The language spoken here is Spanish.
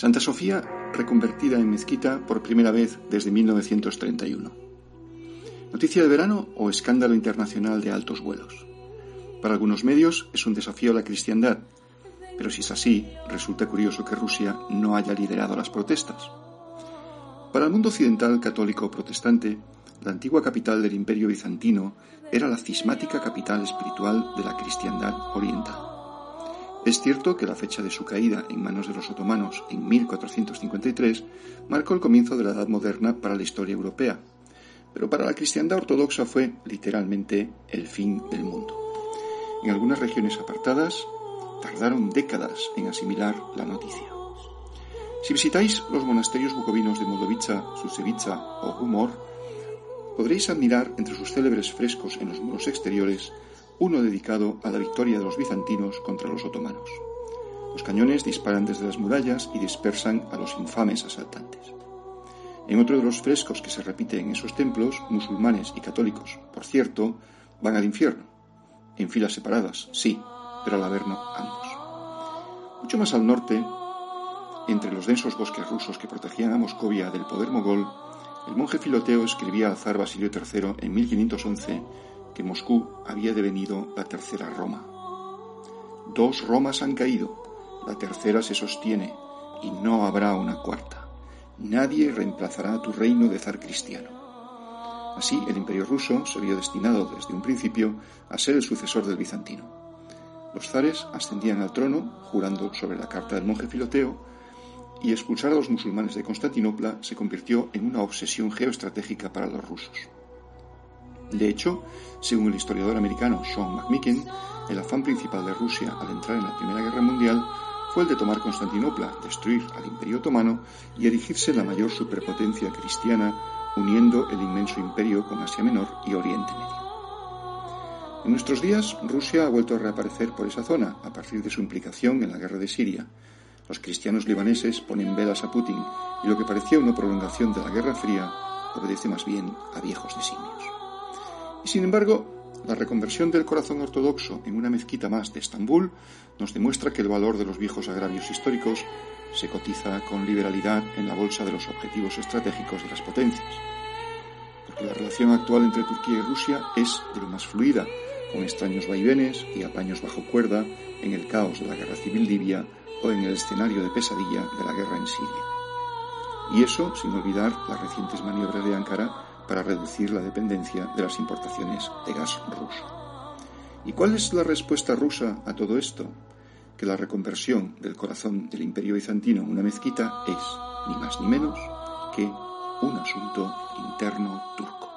Santa Sofía reconvertida en mezquita por primera vez desde 1931. Noticia de verano o escándalo internacional de altos vuelos. Para algunos medios es un desafío a la cristiandad, pero si es así, resulta curioso que Rusia no haya liderado las protestas. Para el mundo occidental católico protestante, la antigua capital del imperio bizantino era la cismática capital espiritual de la cristiandad oriental. Es cierto que la fecha de su caída en manos de los otomanos en 1453 marcó el comienzo de la Edad Moderna para la historia europea, pero para la cristiandad ortodoxa fue literalmente el fin del mundo. En algunas regiones apartadas tardaron décadas en asimilar la noticia. Si visitáis los monasterios bucovinos de Moldovica, Sucevica o Humor, podréis admirar entre sus célebres frescos en los muros exteriores uno dedicado a la victoria de los bizantinos contra los otomanos. Los cañones disparan desde las murallas y dispersan a los infames asaltantes. En otro de los frescos que se repite en esos templos, musulmanes y católicos, por cierto, van al infierno. En filas separadas, sí, pero al Averno ambos. Mucho más al norte, entre los densos bosques rusos que protegían a Moscovia del poder mogol, el monje Filoteo escribía al zar Basilio III en 1511 que Moscú había devenido la tercera Roma. Dos Romas han caído, la tercera se sostiene y no habrá una cuarta. Nadie reemplazará tu reino de zar cristiano. Así, el imperio ruso se vio destinado desde un principio a ser el sucesor del bizantino. Los zares ascendían al trono jurando sobre la carta del monje Filoteo y expulsar a los musulmanes de Constantinopla se convirtió en una obsesión geoestratégica para los rusos. De hecho, según el historiador americano Sean McMicken, el afán principal de Rusia al entrar en la Primera Guerra Mundial fue el de tomar Constantinopla, destruir al Imperio Otomano y erigirse la mayor superpotencia cristiana, uniendo el inmenso imperio con Asia Menor y Oriente Medio. En nuestros días, Rusia ha vuelto a reaparecer por esa zona a partir de su implicación en la guerra de Siria. Los cristianos libaneses ponen velas a Putin y lo que parecía una prolongación de la Guerra Fría obedece más bien a viejos designios. Y sin embargo, la reconversión del corazón ortodoxo en una mezquita más de Estambul nos demuestra que el valor de los viejos agravios históricos se cotiza con liberalidad en la bolsa de los objetivos estratégicos de las potencias. Porque la relación actual entre Turquía y Rusia es de lo más fluida, con extraños vaivenes y apaños bajo cuerda en el caos de la guerra civil libia o en el escenario de pesadilla de la guerra en Siria. Y eso sin olvidar las recientes maniobras de Ankara para reducir la dependencia de las importaciones de gas ruso. ¿Y cuál es la respuesta rusa a todo esto? Que la reconversión del corazón del imperio bizantino en una mezquita es, ni más ni menos, que un asunto interno turco.